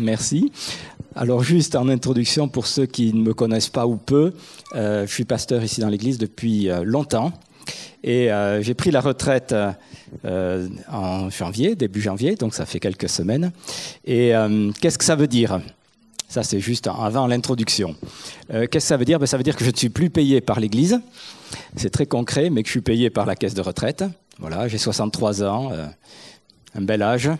merci. Alors juste en introduction pour ceux qui ne me connaissent pas ou peu, euh, je suis pasteur ici dans l'église depuis euh, longtemps et euh, j'ai pris la retraite en janvier, début janvier, donc ça fait quelques semaines. Et qu'est-ce que ça veut dire? Ça, c'est juste avant l'introduction. Qu'est-ce que ça veut dire? Ben, Ça veut dire que je ne suis plus payé par l'Église. C'est très concret, mais que je suis payé par la caisse de retraite. Voilà, j'ai 63 ans, un bel âge.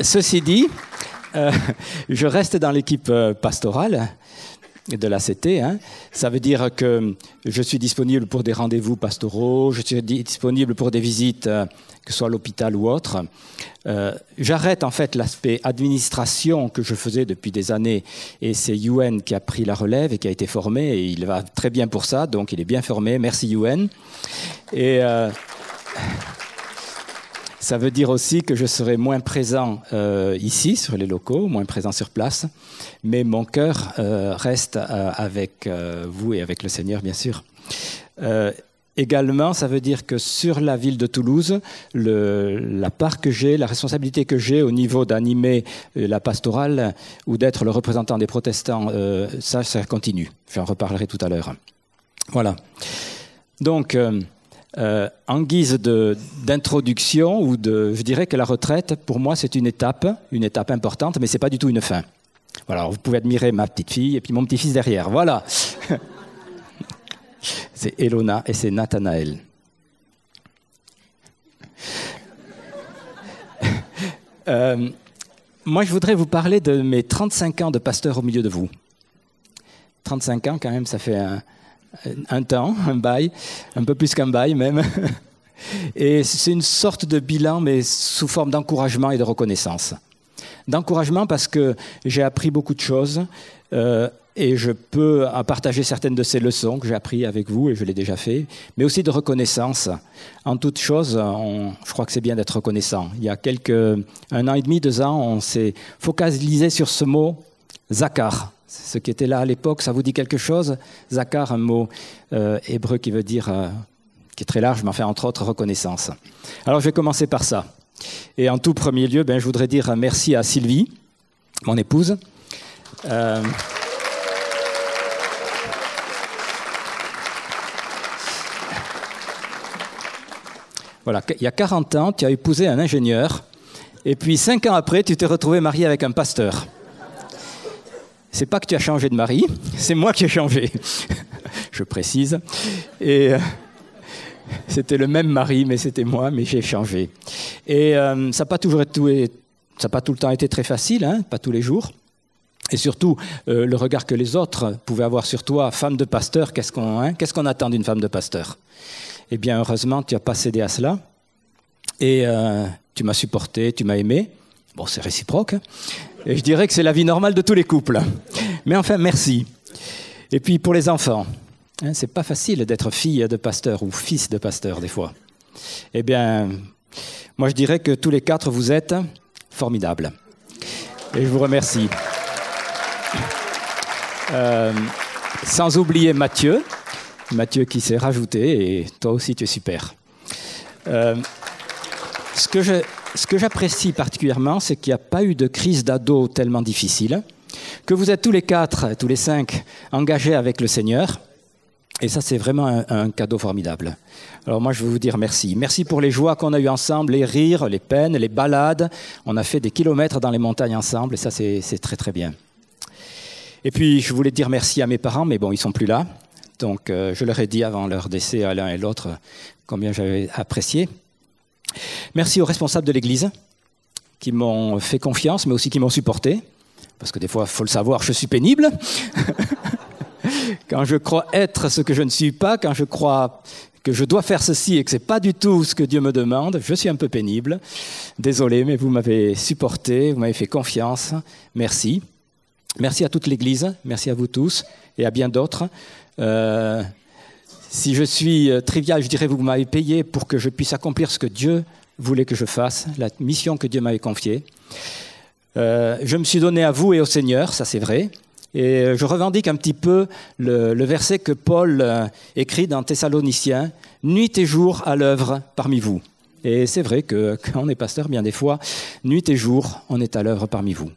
Ceci dit, euh, je reste dans l'équipe euh, pastorale de l'ACT. Hein. Ça veut dire que je suis disponible pour des rendez-vous pastoraux, je suis disponible pour des visites, euh, que ce soit à l'hôpital ou autre. J'arrête en fait l'aspect administration que je faisais depuis des années et c'est UN qui a pris la relève et qui a été formé et il va très bien pour ça, donc il est bien formé. Merci UN. Et. Ça veut dire aussi que je serai moins présent euh, ici, sur les locaux, moins présent sur place, mais mon cœur euh, reste euh, avec vous et avec le Seigneur, bien sûr. Également, ça veut dire que sur la ville de Toulouse, la part que j'ai, la responsabilité que j'ai au niveau d'animer la pastorale ou d'être le représentant des protestants, ça, ça continue. J'en reparlerai tout à l'heure. Voilà. Donc, euh, en guise d'introduction ou de, je dirais que la retraite, pour moi, c'est une étape, une étape importante, mais c'est pas du tout une fin. Voilà, vous pouvez admirer ma petite fille et puis mon petit-fils derrière. Voilà. c'est Elona et c'est Nathanaël. Euh, moi, je voudrais vous parler de mes 35 ans de pasteur au milieu de vous. 35 ans, quand même, ça fait un, un temps, un bail, un peu plus qu'un bail même. Et c'est une sorte de bilan, mais sous forme d'encouragement et de reconnaissance. D'encouragement parce que j'ai appris beaucoup de choses euh, et je peux partager certaines de ces leçons que j'ai apprises avec vous et je l'ai déjà fait, mais aussi de reconnaissance. En toute chose, je crois que c'est bien d'être reconnaissant. Il y a quelques un an et demi, deux ans, on s'est focalisé sur ce mot Zakar ce qui était là à l'époque, ça vous dit quelque chose? Zakar, un mot euh, hébreu qui veut dire, euh, qui est très large, mais enfin entre autres reconnaissance. Alors je vais commencer par ça. Et en tout premier lieu, ben, je voudrais dire merci à Sylvie, mon épouse. Euh, voilà, il y a 40 ans, tu as épousé un ingénieur, et puis 5 ans après, tu t'es retrouvé marié avec un pasteur c'est pas que tu as changé de mari, c'est moi qui ai changé. Je précise. Et euh, c'était le même mari, mais c'était moi, mais j'ai changé. Et euh, ça n'a pas toujours été, tout le temps été très facile, hein, pas tous les jours. Et surtout, euh, le regard que les autres pouvaient avoir sur toi, femme de pasteur, qu'est-ce qu'on hein, qu'est-ce qu'on attend d'une femme de pasteur? Eh bien, heureusement, tu n'as pas cédé à cela. Et tu m'as supporté, tu m'as aimé. Bon, c'est réciproque. Hein. Et je dirais que c'est la vie normale de tous les couples. Mais enfin, merci. Et puis pour les enfants, hein, c'est pas facile d'être fille de pasteur ou fils de pasteur des fois. Eh bien, moi je dirais que tous les quatre vous êtes formidables. Et je vous remercie. Euh, sans oublier Mathieu, Mathieu qui s'est rajouté, et toi aussi tu es super. Euh, ce que je, ce que j'apprécie particulièrement, c'est qu'il n'y a pas eu de crise d'ado tellement difficile, que vous êtes tous les quatre, tous les cinq, engagés avec le Seigneur. Et ça, c'est vraiment un, cadeau formidable. Alors moi, je veux vous dire merci. Merci pour les joies qu'on a eues ensemble, les rires, les peines, les balades. On a fait des kilomètres dans les montagnes ensemble, et ça, c'est très très bien. Et puis, je voulais dire merci à mes parents, mais bon, ils sont plus là. Donc, euh, je leur ai dit avant leur décès à l'un et l'autre combien j'avais apprécié. Merci aux responsables de l'Église qui m'ont fait confiance, mais aussi qui m'ont supporté. Parce que des fois, il faut le savoir, je suis pénible. quand je crois être ce que je ne suis pas, quand je crois que je dois faire ceci et que ce n'est pas du tout ce que Dieu me demande, je suis un peu pénible. Désolé, mais vous m'avez supporté, vous m'avez fait confiance. Merci. Merci à toute l'Église, merci à vous tous et à bien d'autres. Euh, si je suis euh, trivial, je dirais vous m'avez payé pour que je puisse accomplir ce que Dieu voulait que je fasse, la mission que Dieu m'avait confiée. Euh, je me suis donné à vous et au Seigneur, ça c'est vrai. Et euh, je revendique un petit peu le, verset que Paul écrit dans Thessaloniciens, Nuit et jour à l'œuvre parmi vous. Et c'est vrai que quand on est pasteur, bien des fois, nuit et jour, on est à l'œuvre parmi vous.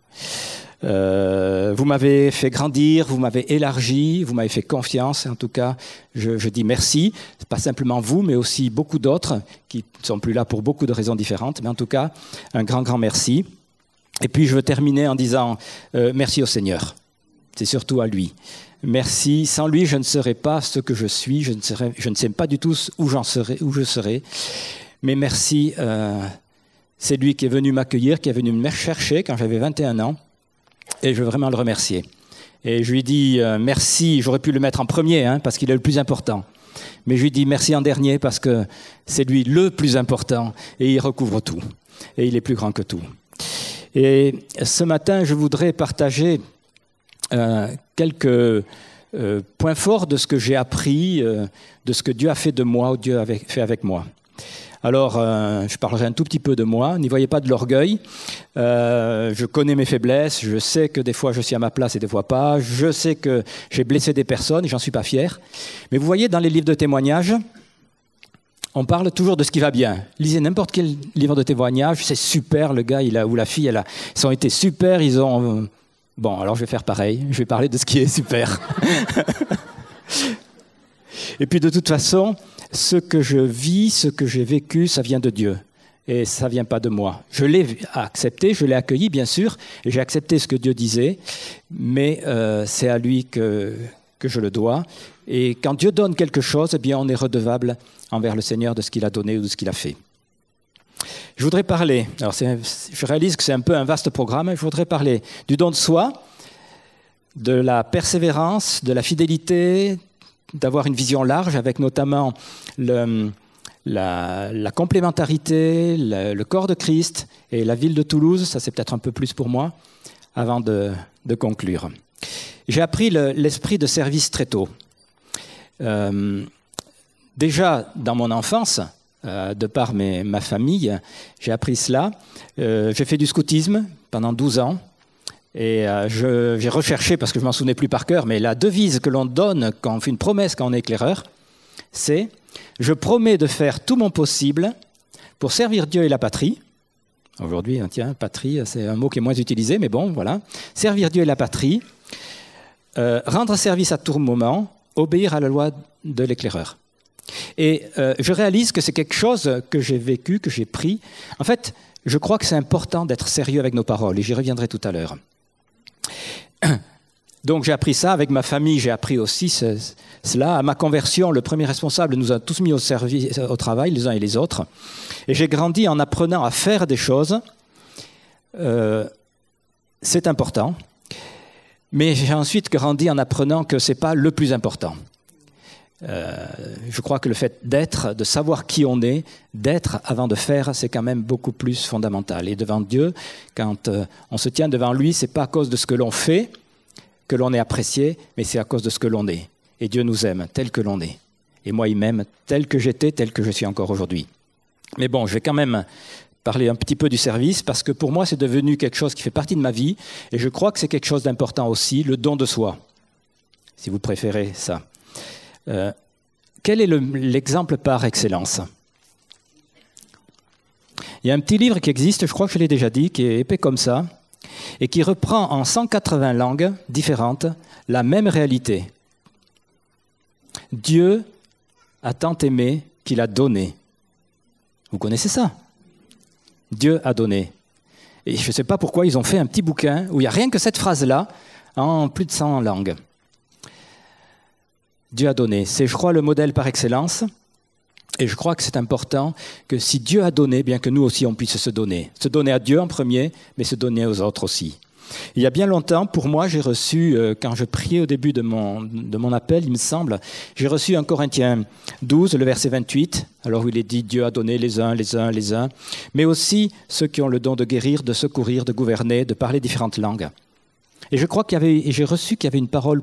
Euh, vous m'avez fait grandir, vous m'avez élargi, vous m'avez fait confiance. En tout cas, je, dis merci. Pas simplement vous, mais aussi beaucoup d'autres qui ne sont plus là pour beaucoup de raisons différentes. Mais en tout cas, un grand, grand merci. Et puis, je veux terminer en disant euh, merci au Seigneur. C'est surtout à lui. Merci. Sans lui, je ne serais pas ce que je suis. Je ne, serais, je ne sais pas du tout où, serai, où je serai. Mais merci. Euh, c'est lui qui est venu m'accueillir, qui est venu me chercher quand j'avais 21 ans et je veux vraiment le remercier. Et je lui dis euh, merci, j'aurais pu le mettre en premier, hein, parce qu'il est le plus important. Mais je lui dis merci en dernier, parce que c'est lui le plus important, et il recouvre tout. Et il est plus grand que tout. Et ce matin, je voudrais partager euh, quelques euh, points forts de ce que j'ai appris, de ce que Dieu a fait de moi, ou Dieu a fait avec moi. Alors, euh, je parlerai un tout petit peu de moi. N'y voyez pas de l'orgueil. Euh, je connais mes faiblesses. Je sais que des fois je suis à ma place et des fois pas. Je sais que j'ai blessé des personnes et j'en suis pas fier. Mais vous voyez, dans les livres de témoignages, on parle toujours de ce qui va bien. Lisez n'importe quel livre de témoignage, c'est super, le gars il a, ou la fille, elle ils ont été super, ils ont... Bon, alors je vais faire pareil, je vais parler de ce qui est super. et puis de toute façon, ce que je vis, ce que j'ai vécu, ça vient de Dieu. Et ça vient pas de moi. Je l'ai accepté, je l'ai accueilli, bien sûr, et j'ai accepté ce que Dieu disait, mais euh, c'est à lui que, que je le dois. Et quand Dieu donne quelque chose, eh bien, on est redevable envers le Seigneur de ce qu'il a donné ou de ce qu'il a fait. Je voudrais parler, alors je réalise que c'est un peu un vaste programme, je voudrais parler du don de soi, de la persévérance, de la fidélité, d'avoir une vision large avec notamment la, complémentarité, le, corps de Christ et la ville de Toulouse. Ça, c'est peut-être un peu plus pour moi avant de, conclure. J'ai appris l'esprit de service très tôt. Euh, déjà dans mon enfance, euh, de par ma famille, j'ai appris cela. Euh, j'ai fait du scoutisme pendant 12 ans. Et euh, j'ai recherché, parce que je m'en souvenais plus par cœur, mais la devise que l'on donne quand on fait une promesse quand on est éclaireur, c'est Je promets de faire tout mon possible pour servir Dieu et la patrie. Aujourd'hui, hein, tiens, patrie, c'est un mot qui est moins utilisé, mais bon, voilà. Servir Dieu et la patrie, euh, rendre service à tout moment, obéir à la loi de l'éclaireur. Et euh, je réalise que c'est quelque chose que j'ai vécu, que j'ai pris. En fait, je crois que c'est important d'être sérieux avec nos paroles, et j'y reviendrai tout à l'heure. Donc j'ai appris ça avec ma famille, j'ai appris aussi cela. À ma conversion, le premier responsable nous a tous mis au, travail, les uns et les autres. Et j'ai grandi en apprenant à faire des choses. Euh, c'est important. Mais j'ai ensuite grandi en apprenant que ce n'est pas le plus important. Euh, je crois que le fait d'être, de savoir qui on est, d'être avant de faire, c'est quand même beaucoup plus fondamental. Et devant Dieu, quand euh, on se tient devant lui, c'est pas à cause de ce que l'on fait que l'on est apprécié, mais c'est à cause de ce que l'on est. Et Dieu nous aime tel que l'on est. Et moi, il m'aime tel que j'étais, tel que je suis encore aujourd'hui. Mais bon, je vais quand même parler un petit peu du service parce que pour moi, c'est devenu quelque chose qui fait partie de ma vie. Et je crois que c'est quelque chose d'important aussi, le don de soi, si vous préférez ça. Euh, quel est l'exemple par excellence Il y a un petit livre qui existe, je crois que je l'ai déjà dit, qui est épais comme ça, et qui reprend en 180 langues différentes la même réalité. Dieu a tant aimé qu'il a donné. Vous connaissez ça Dieu a donné. Et je ne sais pas pourquoi ils ont fait un petit bouquin où il n'y a rien que cette phrase-là en plus de 100 langues. Dieu a donné. C'est, je crois, le modèle par excellence. Et je crois que c'est important que si Dieu a donné, bien que nous aussi on puisse se donner. Se donner à Dieu en premier, mais se donner aux autres aussi. Il y a bien longtemps, pour moi, j'ai reçu, euh, quand je priais au début de mon, de mon appel, il me semble, j'ai reçu un Corinthiens 12, le verset 28, alors où il est dit Dieu a donné les uns, les uns, les uns, mais aussi ceux qui ont le don de guérir, de secourir, de gouverner, de parler différentes langues. Et je crois qu'il y avait, et j'ai reçu qu'il y avait une parole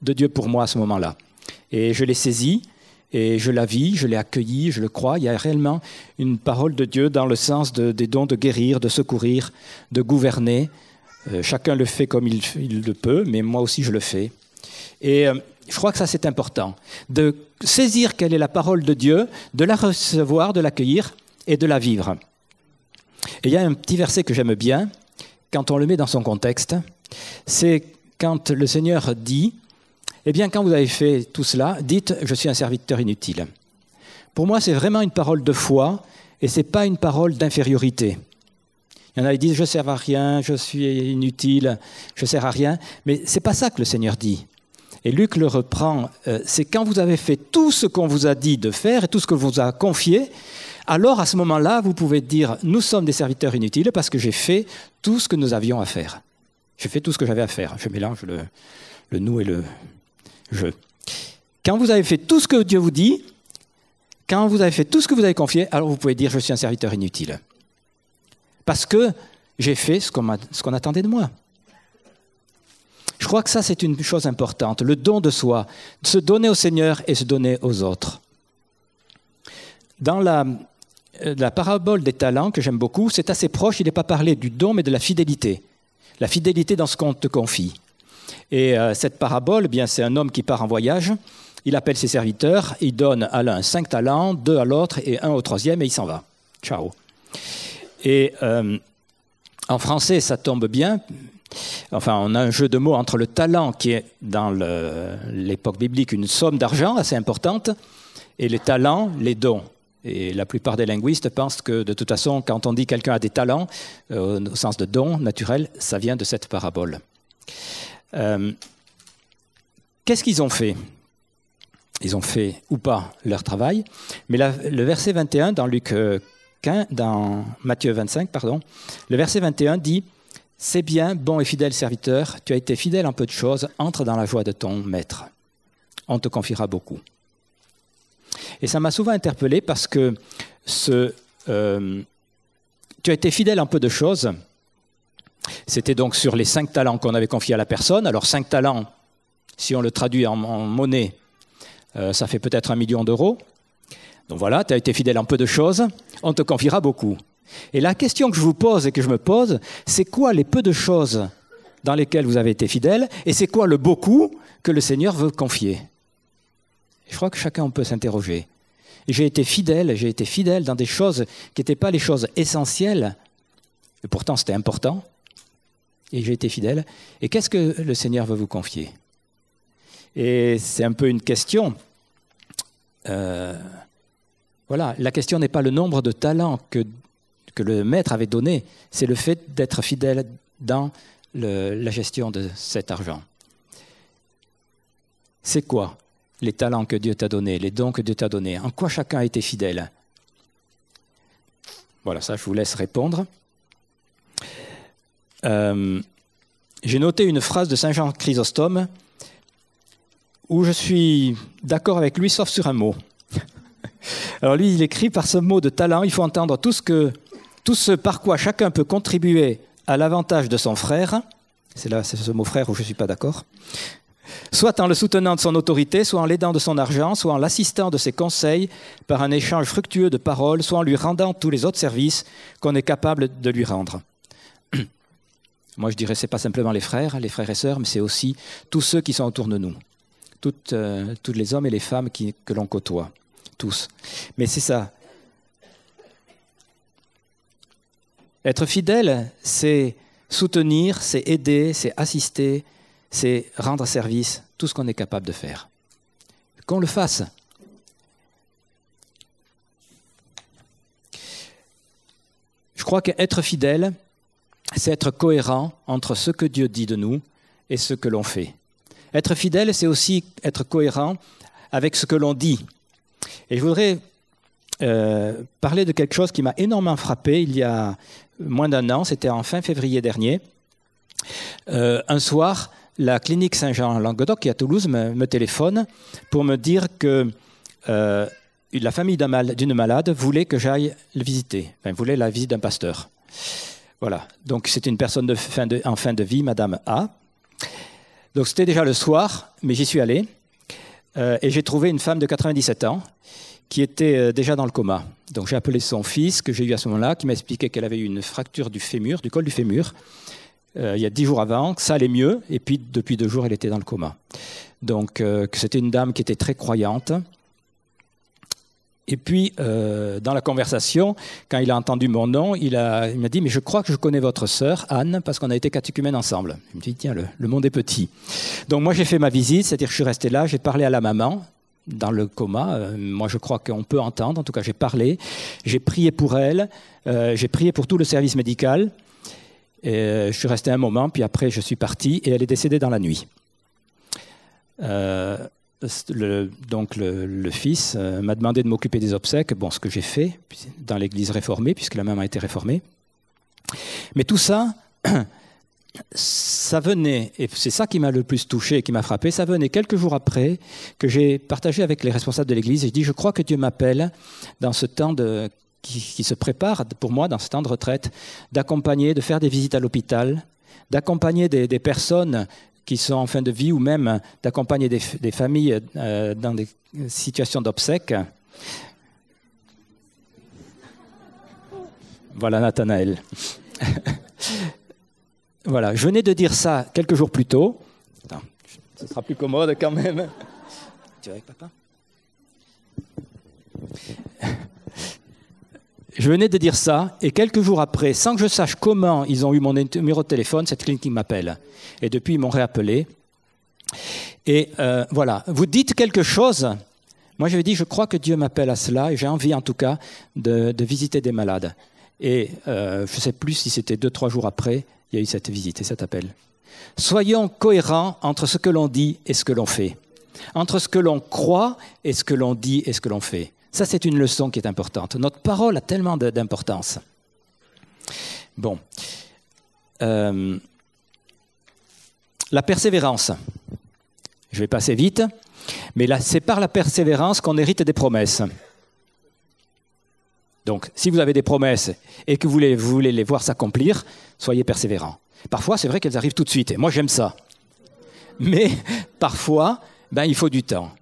de Dieu pour moi à ce moment-là. Et je l'ai saisi et je la vis, je l'ai accueilli, je le crois. Il y a réellement une parole de Dieu dans le sens des dons de guérir, de secourir, de gouverner. Euh, chacun le fait comme il, le peut, mais moi aussi je le fais. Et euh, je crois que ça c'est important, de saisir quelle est la parole de Dieu, de la recevoir, de l'accueillir, et de la vivre. Et il y a un petit verset que j'aime bien, quand on le met dans son contexte, c'est quand le Seigneur dit, eh bien quand vous avez fait tout cela, dites, je suis un serviteur inutile. Pour moi, c'est vraiment une parole de foi et ce n'est pas une parole d'infériorité. Il y en a qui disent, je ne sers à rien, je suis inutile, je ne sers à rien. Mais ce n'est pas ça que le Seigneur dit. Et Luc le reprend, euh, c'est quand vous avez fait tout ce qu'on vous a dit de faire et tout ce que vous a confié, alors à ce moment-là, vous pouvez dire, nous sommes des serviteurs inutiles parce que j'ai fait tout ce que nous avions à faire. J'ai fait tout ce que j'avais à faire. Je mélange le, le nous et le je. Quand vous avez fait tout ce que Dieu vous dit, quand vous avez fait tout ce que vous avez confié, alors vous pouvez dire, je suis un serviteur inutile. Parce que j'ai fait ce qu'on attendait de moi. Je crois que ça, c'est une chose importante, le don de soi, se donner au Seigneur et se donner aux autres. Dans la, euh, la parabole des talents, que j'aime beaucoup, c'est assez proche, il n'est pas parlé du don, mais de la fidélité. La fidélité dans ce qu'on te confie. Et euh, cette parabole, eh bien, c'est un homme qui part en voyage, il appelle ses serviteurs, il donne à l'un cinq talents, deux à l'autre et un au troisième, et il s'en va. Ciao. Et euh, en français, ça tombe bien, Enfin, on a un jeu de mots entre le talent, qui est dans l'époque biblique une somme d'argent assez importante, et les talents, les dons. Et la plupart des linguistes pensent que de toute façon, quand on dit quelqu'un a des talents, euh, au sens de don naturel, ça vient de cette parabole. Euh, qu'est-ce qu'ils ont fait? Ils ont fait ou pas leur travail, mais le verset 21 dans, Luc, euh, dans Matthieu 25, pardon, le verset 21 dit c'est bien, bon et fidèle serviteur, tu as été fidèle en peu de choses, entre dans la joie de ton maître. On te confiera beaucoup. Et ça m'a souvent interpellé parce que ce, euh, tu as été fidèle en peu de choses. C'était donc sur les cinq talents qu'on avait confiés à la personne. Alors cinq talents, si on le traduit en, monnaie, euh, ça fait peut-être un million d'euros. Donc voilà, tu as été fidèle en peu de choses, on te confiera beaucoup. Et la question que je vous pose et que je me pose, c'est quoi les peu de choses dans lesquelles vous avez été fidèle et c'est quoi le beaucoup que le Seigneur veut confier? Je crois que chacun peut s'interroger. J'ai été fidèle, j'ai été fidèle dans des choses qui n'étaient pas les choses essentielles, et pourtant c'était important, et j'ai été fidèle. Et qu'est-ce que le Seigneur veut vous confier? Et c'est un peu une question. Euh, voilà, la question n'est pas le nombre de talents que que le maître avait donné, c'est le fait d'être fidèle dans la gestion de cet argent. C'est quoi les talents que Dieu t'a donnés, les dons que Dieu t'a donnés? En quoi chacun a été fidèle? Voilà, ça je vous laisse répondre. Euh, j'ai noté une phrase de Saint Jean Chrysostome où je suis d'accord avec lui sauf sur un mot. Alors lui, il écrit par ce mot de talent, il faut entendre tout ce par quoi chacun peut contribuer à l'avantage de son frère, c'est là, c'est ce mot frère où je ne suis pas d'accord, soit en le soutenant de son autorité, soit en l'aidant de son argent, soit en l'assistant de ses conseils par un échange fructueux de paroles, soit en lui rendant tous les autres services qu'on est capable de lui rendre. Moi, je dirais, ce n'est pas simplement les frères, les frères et sœurs, mais c'est aussi tous ceux qui sont autour de nous, toutes, euh, tous les hommes et les femmes que l'on côtoie, tous. Mais c'est ça, Être fidèle, c'est soutenir, c'est aider, c'est assister, c'est rendre service, tout ce qu'on est capable de faire. Qu'on le fasse. Je crois qu'être fidèle, c'est être cohérent entre ce que Dieu dit de nous et ce que l'on fait. Être fidèle, c'est aussi être cohérent avec ce que l'on dit. Et je voudrais euh, parler de quelque chose qui m'a énormément frappé il y a moins d'un an, c'était en fin février dernier. Euh, un soir, la clinique Saint-Jean-Languedoc, qui est à Toulouse, me, téléphone pour me dire que euh, la famille d'une malade voulait que j'aille le visiter. Enfin, voulait la visite d'un pasteur. Voilà. Donc, c'était une personne en fin de vie, Madame A. Donc, c'était déjà le soir, mais j'y suis allé. Euh, et j'ai trouvé une femme de 97 ans qui était euh, déjà dans le coma. Donc j'ai appelé son fils, que j'ai eu à ce moment-là, qui m'a expliqué qu'elle avait eu une fracture du fémur, du col du fémur, euh, il y a dix jours avant, que ça allait mieux, et puis depuis deux jours, elle était dans le coma. Donc c'était une dame qui était très croyante. Et puis, euh, dans la conversation, quand il a entendu mon nom, il m'a dit, mais je crois que je connais votre sœur, Anne, parce qu'on a été catéchumènes ensemble. Je me dit, tiens, le, monde est petit. Donc moi, j'ai fait ma visite, c'est-à-dire que je suis resté là, j'ai parlé à la maman, dans le coma. Euh, moi, je crois qu'on peut entendre. En tout cas, j'ai parlé. J'ai prié pour elle. Euh, j'ai prié pour tout le service médical. Et, je suis resté un moment, puis après, je suis parti et elle est décédée dans la nuit. Donc le, fils m'a demandé de m'occuper des obsèques, bon, ce que j'ai fait dans l'église réformée, puisque la maman a été réformée. Mais tout ça, ça venait, et c'est ça qui m'a le plus touché et qui m'a frappé, ça venait quelques jours après que j'ai partagé avec les responsables de l'Église et je dis, je crois que Dieu m'appelle dans ce temps qui, se prépare pour moi, dans ce temps de retraite, d'accompagner, de faire des visites à l'hôpital, d'accompagner des, personnes qui sont en fin de vie ou même d'accompagner des, familles euh, dans des situations d'obsèques. Voilà Nathanaël. Voilà, je venais de dire ça quelques jours plus tôt. Ce sera plus commode quand même. Tu vas avec papa? Je venais de dire ça, et quelques jours après, sans que je sache comment ils ont eu mon numéro de téléphone, cette clinique m'appelle. Et depuis, ils m'ont réappelé. Et euh, voilà, vous dites quelque chose. Moi, j'avais dit, je crois que Dieu m'appelle à cela, et j'ai envie en tout cas de, visiter des malades. Et euh, je ne sais plus si c'était deux, trois jours après, il y a eu cette visite et cet appel. Soyons cohérents entre ce que l'on dit et ce que l'on fait, entre ce que l'on croit et ce que l'on dit et ce que l'on fait. Ça, c'est une leçon qui est importante. Notre parole a tellement d'importance. Bon. Euh, la persévérance. Je vais passer vite, mais c'est par la persévérance qu'on hérite des promesses. Donc, si vous avez des promesses et que vous voulez, les voir s'accomplir, soyez persévérants. Parfois, c'est vrai qu'elles arrivent tout de suite, et moi j'aime ça. Mais parfois, ben, il faut du temps.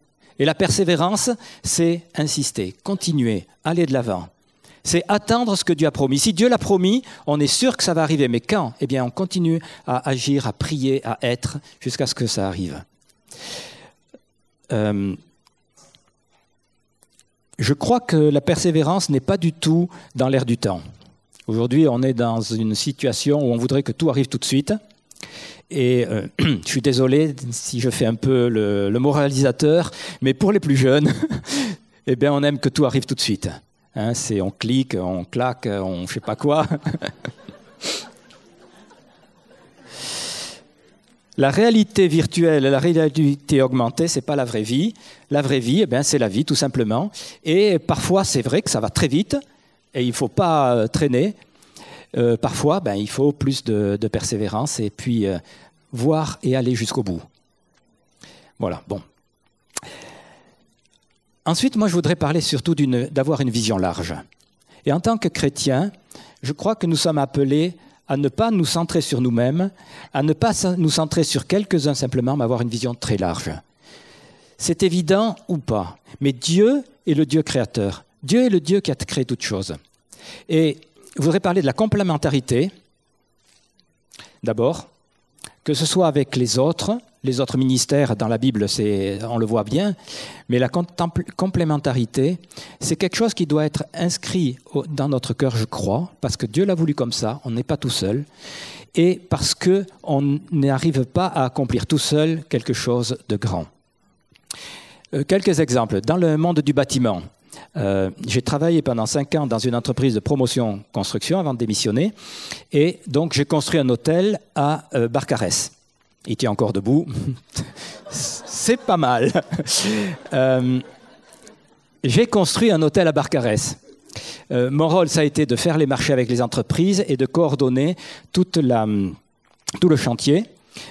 Et la persévérance, c'est insister, continuer, aller de l'avant. C'est attendre ce que Dieu a promis. Si Dieu l'a promis, on est sûr que ça va arriver. Mais quand? Eh bien, on continue à agir, à prier, à être, jusqu'à ce que ça arrive. Euh, je crois que la persévérance n'est pas du tout dans l'air du temps. Aujourd'hui, on est dans une situation où on voudrait que tout arrive tout de suite. Et euh, je suis désolé si je fais un peu le, moralisateur, mais pour les plus jeunes, eh bien, on aime que tout arrive tout de suite. Hein, c'est on clique, on claque, on ne sait pas quoi. La réalité virtuelle la réalité augmentée, ce n'est pas la vraie vie. La vraie vie, eh c'est la vie, tout simplement. Et parfois, c'est vrai que ça va très vite et il ne faut pas euh, traîner. Euh, parfois, ben, il faut plus de, persévérance et puis euh, voir et aller jusqu'au bout. Voilà, bon. Ensuite, moi, je voudrais parler surtout d'avoir une vision large. Et en tant que chrétien, je crois que nous sommes appelés à ne pas nous centrer sur nous-mêmes, à ne pas nous centrer sur quelques-uns simplement, mais avoir une vision très large. C'est évident ou pas, mais Dieu est le Dieu créateur. Dieu est le Dieu qui a créé toutes choses. Et je voudrais parler de la complémentarité, d'abord, que ce soit avec les autres, les autres ministères dans la Bible, on le voit bien, mais la complémentarité, c'est quelque chose qui doit être inscrit dans notre cœur, je crois, parce que Dieu l'a voulu comme ça, on n'est pas tout seul, et parce qu'on n'arrive pas à accomplir tout seul quelque chose de grand. Euh, quelques exemples. Dans le monde du bâtiment, euh, j'ai travaillé pendant cinq ans dans une entreprise de promotion construction avant de démissionner. Et donc, j'ai construit un hôtel à euh, Barcarès. Il tient encore debout. C'est pas mal. Euh, j'ai construit un hôtel à Barcarès. mon rôle, ça a été de faire les marchés avec les entreprises et de coordonner la, tout le chantier.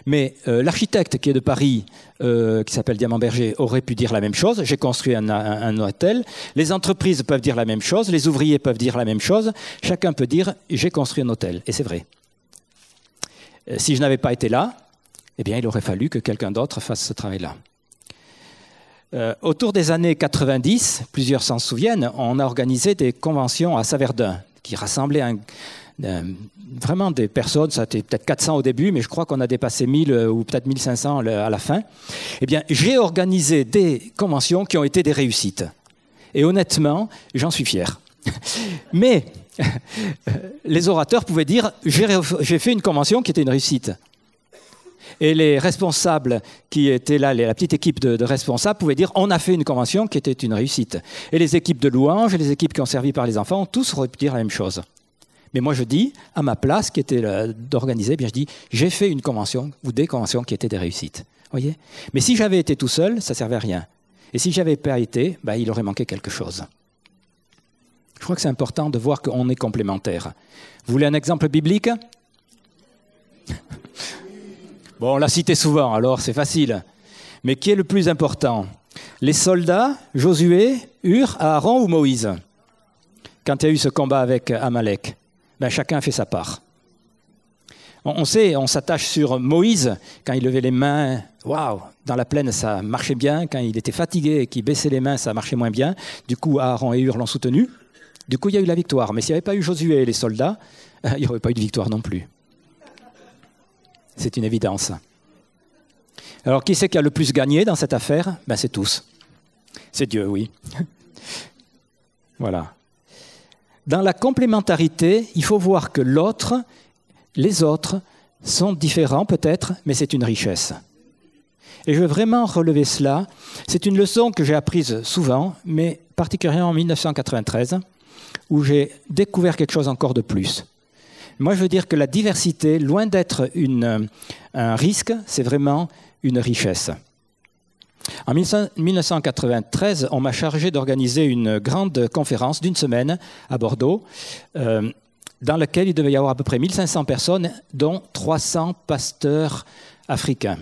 Mais euh, l'architecte qui est de Paris, euh, qui s'appelle Diamant Berger, aurait pu dire la même chose. J'ai construit un, hôtel. Les entreprises peuvent dire la même chose. Les ouvriers peuvent dire la même chose. Chacun peut dire j'ai construit un hôtel. Et c'est vrai. Euh, si je n'avais pas été là, eh bien, il aurait fallu que quelqu'un d'autre fasse ce travail-là. autour des années 90, plusieurs s'en souviennent, on a organisé des conventions à Saverdun qui rassemblaient un, euh, vraiment des personnes, ça été peut-être 400 au début, mais je crois qu'on a dépassé 1000 euh, ou peut-être 1500 à la fin. Eh bien, j'ai organisé des conventions qui ont été des réussites. Et honnêtement, j'en suis fier. Mais les orateurs pouvaient dire j'ai fait une convention qui était une réussite. Et les responsables qui étaient là, la petite équipe de, responsables, pouvaient dire on a fait une convention qui était une réussite. Et les équipes de louanges les équipes qui ont servi par les enfants, tous auraient pu dire la même chose. Mais moi, je dis, à ma place, qui était d'organiser, bien je dis, j'ai fait une convention ou des conventions qui étaient des réussites. Voyez? Mais si j'avais été tout seul, ça servait à rien. Et si j'avais pas été, bah, il aurait manqué quelque chose. Je crois que c'est important de voir qu'on est complémentaires. Vous voulez un exemple biblique? Bon, on l'a cité souvent, alors c'est facile. Mais qui est le plus important? Les soldats, Josué, Hur, Aaron ou Moïse? Quand il y a eu ce combat avec Amalek, ben, chacun fait sa part. On, sait, on s'attache sur Moïse quand il levait les mains. Waouh, dans la plaine ça marchait bien. Quand il était fatigué et qu'il baissait les mains, ça marchait moins bien. Du coup, Aaron et Hur l'ont soutenu. Du coup, il y a eu la victoire. Mais s'il n'y avait pas eu Josué et les soldats, il n'y aurait pas eu de victoire non plus. C'est une évidence. Alors, qui c'est qui a le plus gagné dans cette affaire? Ben, C'est tous. C'est Dieu, oui. voilà. Dans la complémentarité, il faut voir que l'autre, les autres, sont différents peut-être, mais c'est une richesse. Et je veux vraiment relever cela. C'est une leçon que j'ai apprise souvent, mais particulièrement en 1993, où j'ai découvert quelque chose encore de plus. Moi, je veux dire que la diversité, loin d'être un risque, c'est vraiment une richesse. En 1993, on m'a chargé d'organiser une grande conférence d'une semaine à Bordeaux, euh, dans laquelle il devait y avoir à peu près 1500 personnes, dont 300 pasteurs africains.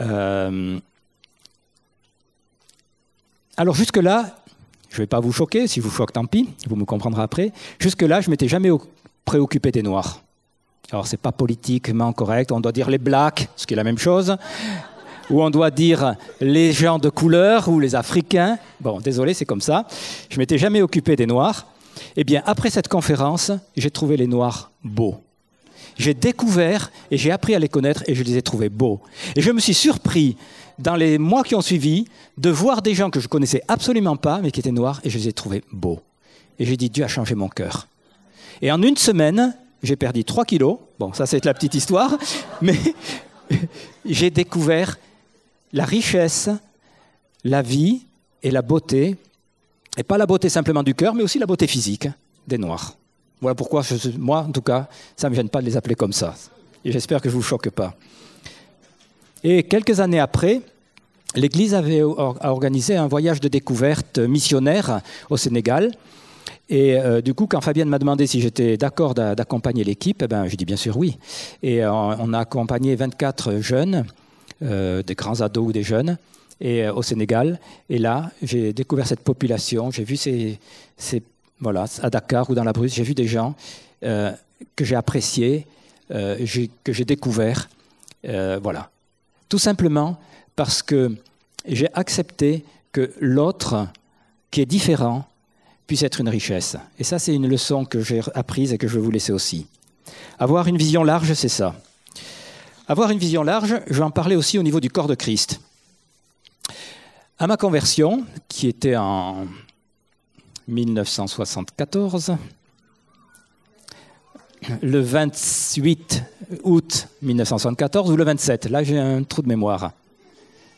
Euh, alors jusque-là, je ne vais pas vous choquer, si vous choque, tant pis, vous me comprendrez après. Jusque-là, je m'étais jamais préoccupé des Noirs. Alors, ce n'est pas politiquement correct, on doit dire les blacks, ce qui est la même chose, ou on doit dire les gens de couleur ou les Africains. Bon, désolé, c'est comme ça. Je m'étais jamais occupé des Noirs. Eh bien, après cette conférence, j'ai trouvé les Noirs beaux. J'ai découvert et j'ai appris à les connaître et je les ai trouvés beaux. Et je me suis surpris dans les mois qui ont suivi, de voir des gens que je connaissais absolument pas, mais qui étaient noirs, et je les ai trouvés beaux. Et j'ai dit, Dieu a changé mon cœur. Et en une semaine, j'ai perdu 3 kilos. Bon, ça c'est la petite histoire, mais j'ai découvert la richesse, la vie et la beauté, et pas la beauté simplement du cœur, mais aussi la beauté physique des Noirs. Voilà pourquoi, moi en tout cas, ça ne me gêne pas de les appeler comme ça. Et j'espère que je ne vous choque pas. Et quelques années après, l'Église avait organisé un voyage de découverte missionnaire au Sénégal. Et euh, du coup, quand Fabienne m'a demandé si j'étais d'accord d'accompagner l'équipe, eh ben, je dis bien sûr oui. Et euh, on a accompagné 24 jeunes, des grands ados ou des jeunes, et, au Sénégal. Et là, j'ai découvert cette population. J'ai vu ces, ces, voilà, à Dakar ou dans la Bruce, j'ai vu des gens que j'ai appréciés, que j'ai découverts. voilà. Tout simplement parce que j'ai accepté que l'autre, qui est différent, puisse être une richesse. Et ça, c'est une leçon que j'ai apprise et que je veux vous laisser aussi. Avoir une vision large, c'est ça. Avoir une vision large, je vais en parler aussi au niveau du corps de Christ. À ma conversion, qui était en 1974, le 28 août 1974 ou le 27 Là, j'ai un trou de mémoire.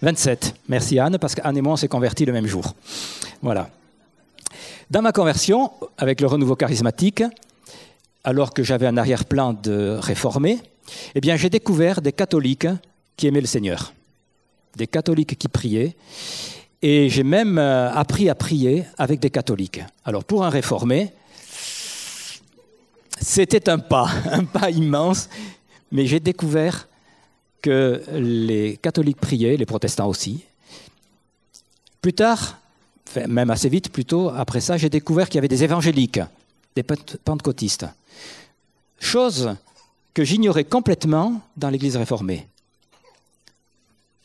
27. Merci Anne, parce qu'Anne et moi, on s'est convertis le même jour. Voilà. Dans ma conversion, avec le renouveau charismatique, alors que j'avais un arrière-plan de réformé, eh bien, j'ai découvert des catholiques qui aimaient le Seigneur. Des catholiques qui priaient. Et j'ai même euh, appris à prier avec des catholiques. Alors, pour un réformé, c'était un pas, un pas immense, mais j'ai découvert que les catholiques priaient, les protestants aussi. Plus tard, même assez vite plutôt, après ça, j'ai découvert qu'il y avait des évangéliques, des pentecôtistes. Chose que j'ignorais complètement dans l'Église réformée.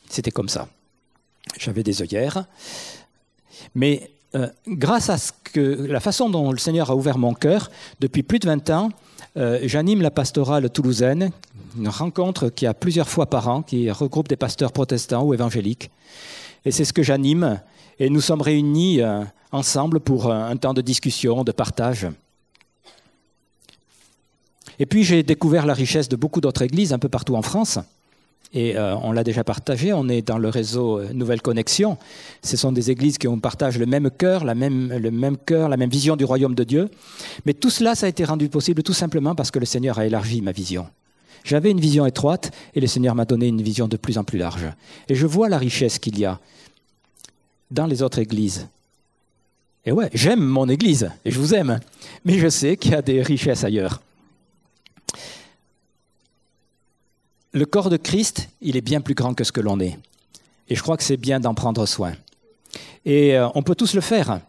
C'était comme ça. J'avais des œillères. Mais euh, grâce à ce que, la façon dont le Seigneur a ouvert mon cœur, depuis plus de 20 ans, euh, j'anime la pastorale toulousaine, une rencontre qui a plusieurs fois par an, qui regroupe des pasteurs protestants ou évangéliques. Et c'est ce que j'anime. Et nous sommes réunis euh, ensemble pour un temps de discussion, de partage. Et puis j'ai découvert la richesse de beaucoup d'autres églises un peu partout en France. Et euh, on l'a déjà partagé, on est dans le réseau euh, Nouvelle Connexion. Ce sont des églises qui ont le même cœur, la même, le même cœur, la même vision du royaume de Dieu. Mais tout cela, ça a été rendu possible tout simplement parce que le Seigneur a élargi ma vision. J'avais une vision étroite et le Seigneur m'a donné une vision de plus en plus large. Et je vois la richesse qu'il y a dans les autres églises. Et ouais, j'aime mon église et je vous aime, mais je sais qu'il y a des richesses ailleurs. Le corps de Christ, il est bien plus grand que ce que l'on est. Et je crois que c'est bien d'en prendre soin. Et euh, on peut tous le faire.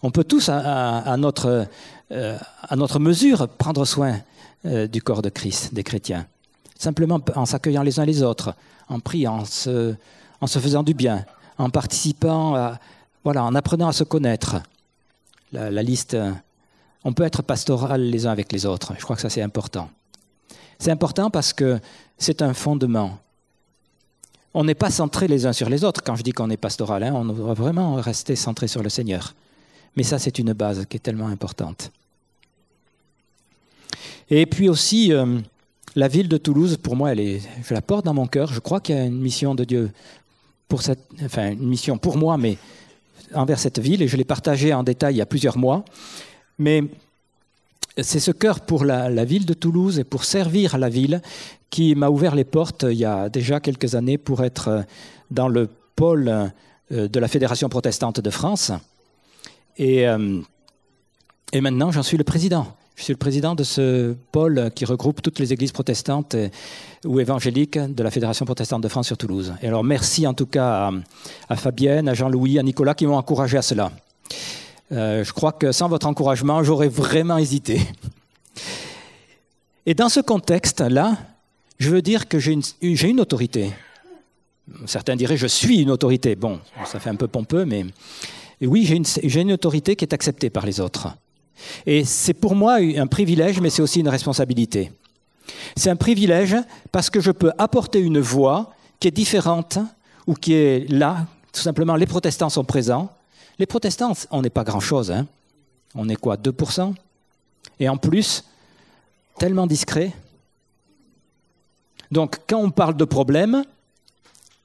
On peut tous, à, notre, euh, notre, mesure, prendre soin euh, du corps de Christ, des chrétiens. Simplement en s'accueillant les uns les autres, en priant, en se, en se faisant du bien, en participant, voilà, en apprenant à se connaître. La, la liste, on peut être pastoral les uns avec les autres. Je crois que ça c'est important. C'est important parce que c'est un fondement. On n'est pas centré les uns sur les autres. Quand je dis qu'on est pastoral, hein, on doit vraiment rester centré sur le Seigneur. Mais ça, c'est une base qui est tellement importante. Et puis aussi, euh, la ville de Toulouse, pour moi, elle est, je la porte dans mon cœur. Je crois qu'il y a une mission de Dieu pour cette, enfin, une mission pour moi, mais envers cette ville, et je l'ai partagée en détail il y a plusieurs mois. Mais c'est ce cœur pour la, ville de Toulouse et pour servir la ville qui m'a ouvert les portes il y a déjà quelques années pour être euh, dans le pôle euh, de la Fédération protestante de France. Et, euh, et maintenant, j'en suis le président. Je suis le président de ce pôle qui regroupe toutes les églises protestantes ou évangéliques de la Fédération protestante de France sur Toulouse. Et alors, merci en tout cas à, à Fabienne, à Jean-Louis, à Nicolas qui m'ont encouragé à cela. Euh, je crois que sans votre encouragement, j'aurais vraiment hésité. Et dans ce contexte-là, je veux dire que j'ai une, autorité. Certains diraient je suis une autorité. Bon, ça fait un peu pompeux, mais oui, j'ai une, une autorité qui est acceptée par les autres. Et c'est pour moi un privilège, mais c'est aussi une responsabilité. C'est un privilège parce que je peux apporter une voix qui est différente ou qui est là. Tout simplement, les protestants sont présents. Les protestants, on n'est pas grand-chose. Hein. On est quoi 2% Et en plus, tellement discret. Donc, quand on parle de problèmes,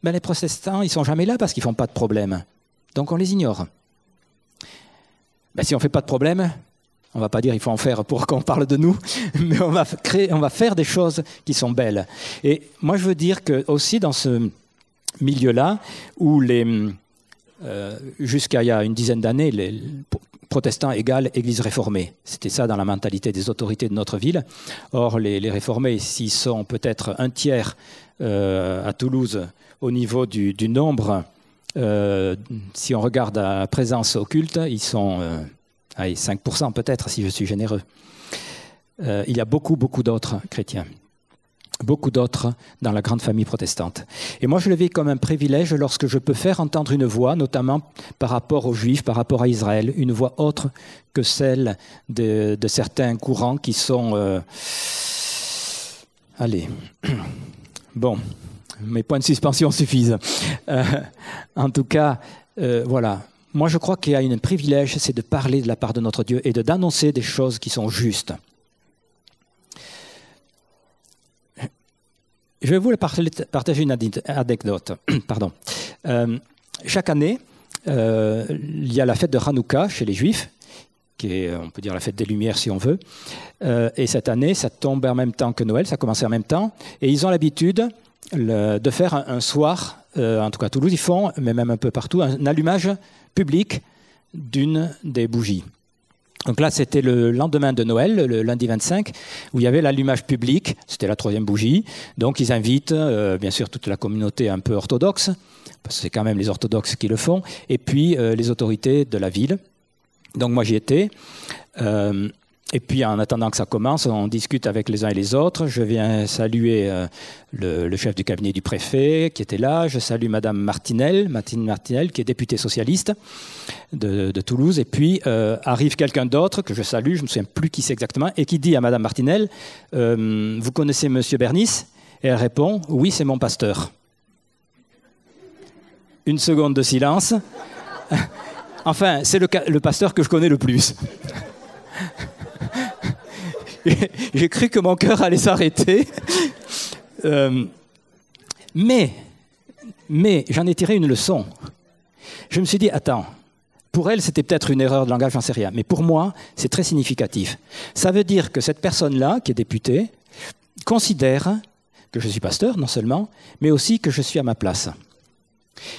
ben les protestants, ils sont jamais là parce qu'ils ne font pas de problème. Donc, on les ignore. Ben, si on ne fait pas de problème, on ne va pas dire qu'il faut en faire pour qu'on parle de nous, mais on va, on va faire des choses qui sont belles. Et moi, je veux dire que aussi dans ce milieu-là, où les, euh, jusqu'à il y a une dizaine d'années, les protestants égale Église réformée. C'était ça dans la mentalité des autorités de notre ville. Or, les, réformés, s'ils sont peut-être un tiers euh, à Toulouse au niveau du, nombre, euh, si on regarde la présence occulte, ils sont à 5% peut-être, si je suis généreux. il y a beaucoup, beaucoup d'autres chrétiens beaucoup d'autres dans la grande famille protestante. Et moi, je le vis comme un privilège lorsque je peux faire entendre une voix, notamment par rapport aux Juifs, par rapport à Israël, une voix autre que celle de, certains courants qui sont... Euh, allez, bon, mes points de suspension suffisent. Euh, en tout cas, euh, voilà. Moi, je crois qu'il y a un privilège, c'est de parler de la part de notre Dieu et de d'annoncer des choses qui sont justes. Je vais vous partager une anecdote. Pardon. Euh, chaque année, euh, il y a la fête de Hanouka chez les Juifs, qui est, on peut dire, la fête des Lumières si on veut. Euh, et cette année, ça tombe en même temps que Noël, ça commence en même temps. Et ils ont l'habitude de faire un, soir, en tout cas à Toulouse, ils font, mais même un peu partout, un allumage public d'une des bougies. Donc là, c'était le lendemain de Noël, le lundi 25, où il y avait l'allumage public, c'était la troisième bougie. Donc ils invitent, euh, bien sûr, toute la communauté un peu orthodoxe, parce que c'est quand même les orthodoxes qui le font, et puis euh, les autorités de la ville. Donc moi j'y étais. Euh, et puis en attendant que ça commence, on discute avec les uns et les autres. Je viens saluer euh, le, chef du cabinet du préfet qui était là. Je salue Madame Martinel, Martine Martinel, qui est députée socialiste de, Toulouse. Et puis euh, arrive quelqu'un d'autre que je salue, je ne me souviens plus qui c'est exactement, et qui dit à Madame Martinel euh, Vous connaissez Monsieur Bernis? Et elle répond Oui, c'est mon pasteur. Une seconde de silence. enfin, c'est le pasteur que je connais le plus. j'ai cru que mon cœur allait s'arrêter. Euh, mais, mais j'en ai tiré une leçon. Je me suis dit, attends, pour elle, c'était peut-être une erreur de langage, j'en sais rien. Mais pour moi, c'est très significatif. Ça veut dire que cette personne-là, qui est députée, considère que je suis pasteur, non seulement, mais aussi que je suis à ma place.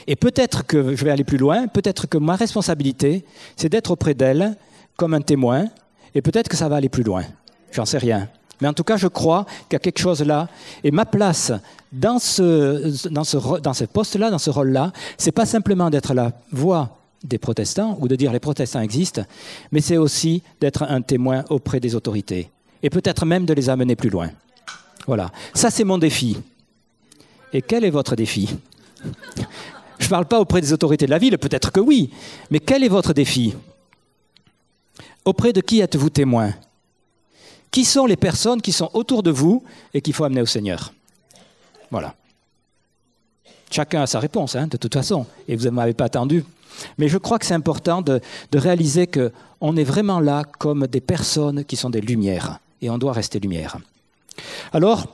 Et peut-être que je vais aller plus loin, peut-être que ma responsabilité, c'est d'être auprès d'elle comme un témoin, et peut-être que ça va aller plus loin. J'en sais rien. Mais en tout cas, je crois qu'il y a quelque chose là. Et ma place dans ce, poste-là, dans ce rôle-là, c'est pas simplement d'être la voix des protestants ou de dire les protestants existent, mais c'est aussi d'être un témoin auprès des autorités. Et peut-être même de les amener plus loin. Voilà. Ça, c'est mon défi. Et quel est votre défi? Je ne parle pas auprès des autorités de la ville, peut-être que oui, mais quel est votre défi? Auprès de qui êtes-vous témoin? Qui sont les personnes qui sont autour de vous et qu'il faut amener au Seigneur Voilà. Chacun a sa réponse, hein, de toute façon, et vous ne m'avez pas attendu. Mais je crois que c'est important de, réaliser qu'on est vraiment là comme des personnes qui sont des lumières, et on doit rester lumière. Alors,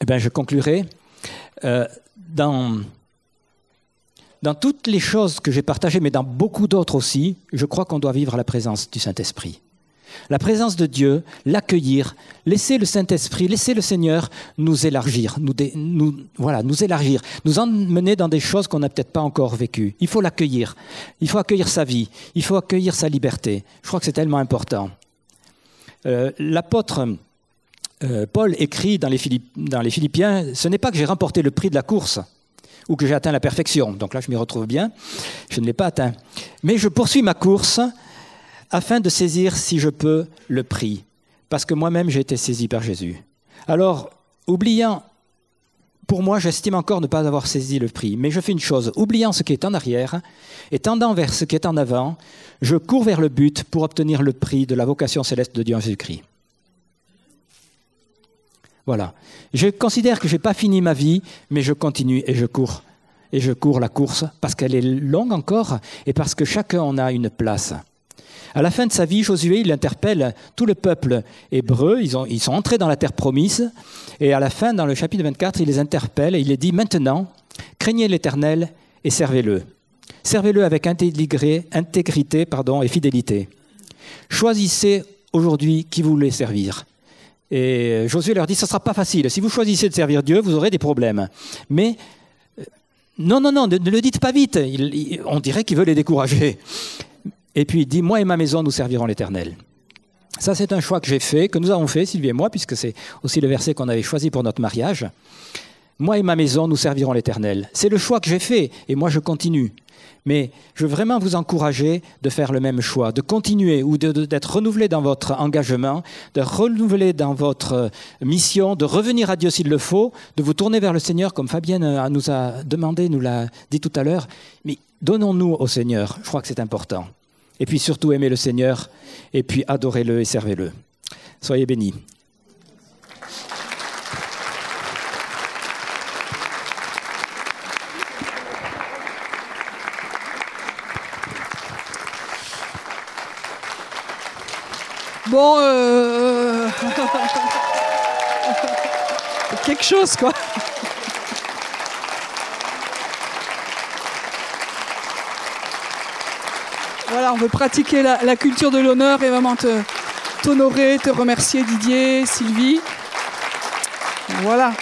eh ben, je conclurai. Euh, dans, dans toutes les choses que j'ai partagées, mais dans beaucoup d'autres aussi, je crois qu'on doit vivre la présence du Saint-Esprit la présence de Dieu, l'accueillir, laisser le Saint-Esprit, laisser le Seigneur nous élargir, nous, voilà, nous élargir, nous emmener dans des choses qu'on n'a peut-être pas encore vécues. Il faut l'accueillir, il faut accueillir sa vie, il faut accueillir sa liberté. Je crois que c'est tellement important. Euh, l'apôtre euh, Paul écrit dans les, dans les Philippiens, ce n'est pas que j'ai remporté le prix de la course ou que j'ai atteint la perfection, donc là je m'y retrouve bien, je ne l'ai pas atteint, mais je poursuis ma course afin de saisir, si je peux, le prix, parce que moi-même j'ai été saisi par Jésus. Alors, oubliant, pour moi, j'estime encore ne pas avoir saisi le prix, mais je fais une chose, oubliant ce qui est en arrière et tendant vers ce qui est en avant, je cours vers le but pour obtenir le prix de la vocation céleste de Dieu en Jésus-Christ. Voilà. Je considère que je n'ai pas fini ma vie, mais je continue et je cours. Et je cours la course parce qu'elle est longue encore et parce que chacun en a une place. À la fin de sa vie, Josué, il interpelle tout le peuple hébreu. Ils, ont, ils sont entrés dans la terre promise. Et à la fin, dans le chapitre 24, il les interpelle et il les dit Maintenant, craignez l'Éternel et servez-le. Servez-le avec intégrité, intégrité pardon, et fidélité. Choisissez aujourd'hui qui vous voulez servir. Et Josué leur dit, ce ne sera pas facile. Si vous choisissez de servir Dieu, vous aurez des problèmes. Mais euh, non, non, non, ne, le dites pas vite. on dirait qu'il veut les décourager. Et puis il dit, moi et ma maison, nous servirons l'Éternel. Ça, c'est un choix que j'ai fait, que nous avons fait, Sylvie et moi, puisque c'est aussi le verset qu'on avait choisi pour notre mariage. Moi et ma maison, nous servirons l'Éternel. C'est le choix que j'ai fait, et moi je continue. Mais je veux vraiment vous encourager de faire le même choix, de continuer ou d'être renouvelé dans votre engagement, de renouveler dans votre mission, de revenir à Dieu s'il le faut, de vous tourner vers le Seigneur comme Fabienne nous a demandé, nous l'a dit tout à l'heure. Mais donnons-nous au Seigneur, je crois que c'est important. Et puis surtout aimez le Seigneur, et puis adorez-le et servez-le. Soyez bénis. Bon, euh... quelque chose quoi. On veut pratiquer la, culture de l'honneur et vraiment t'honorer, te remercier Didier, Sylvie. Voilà.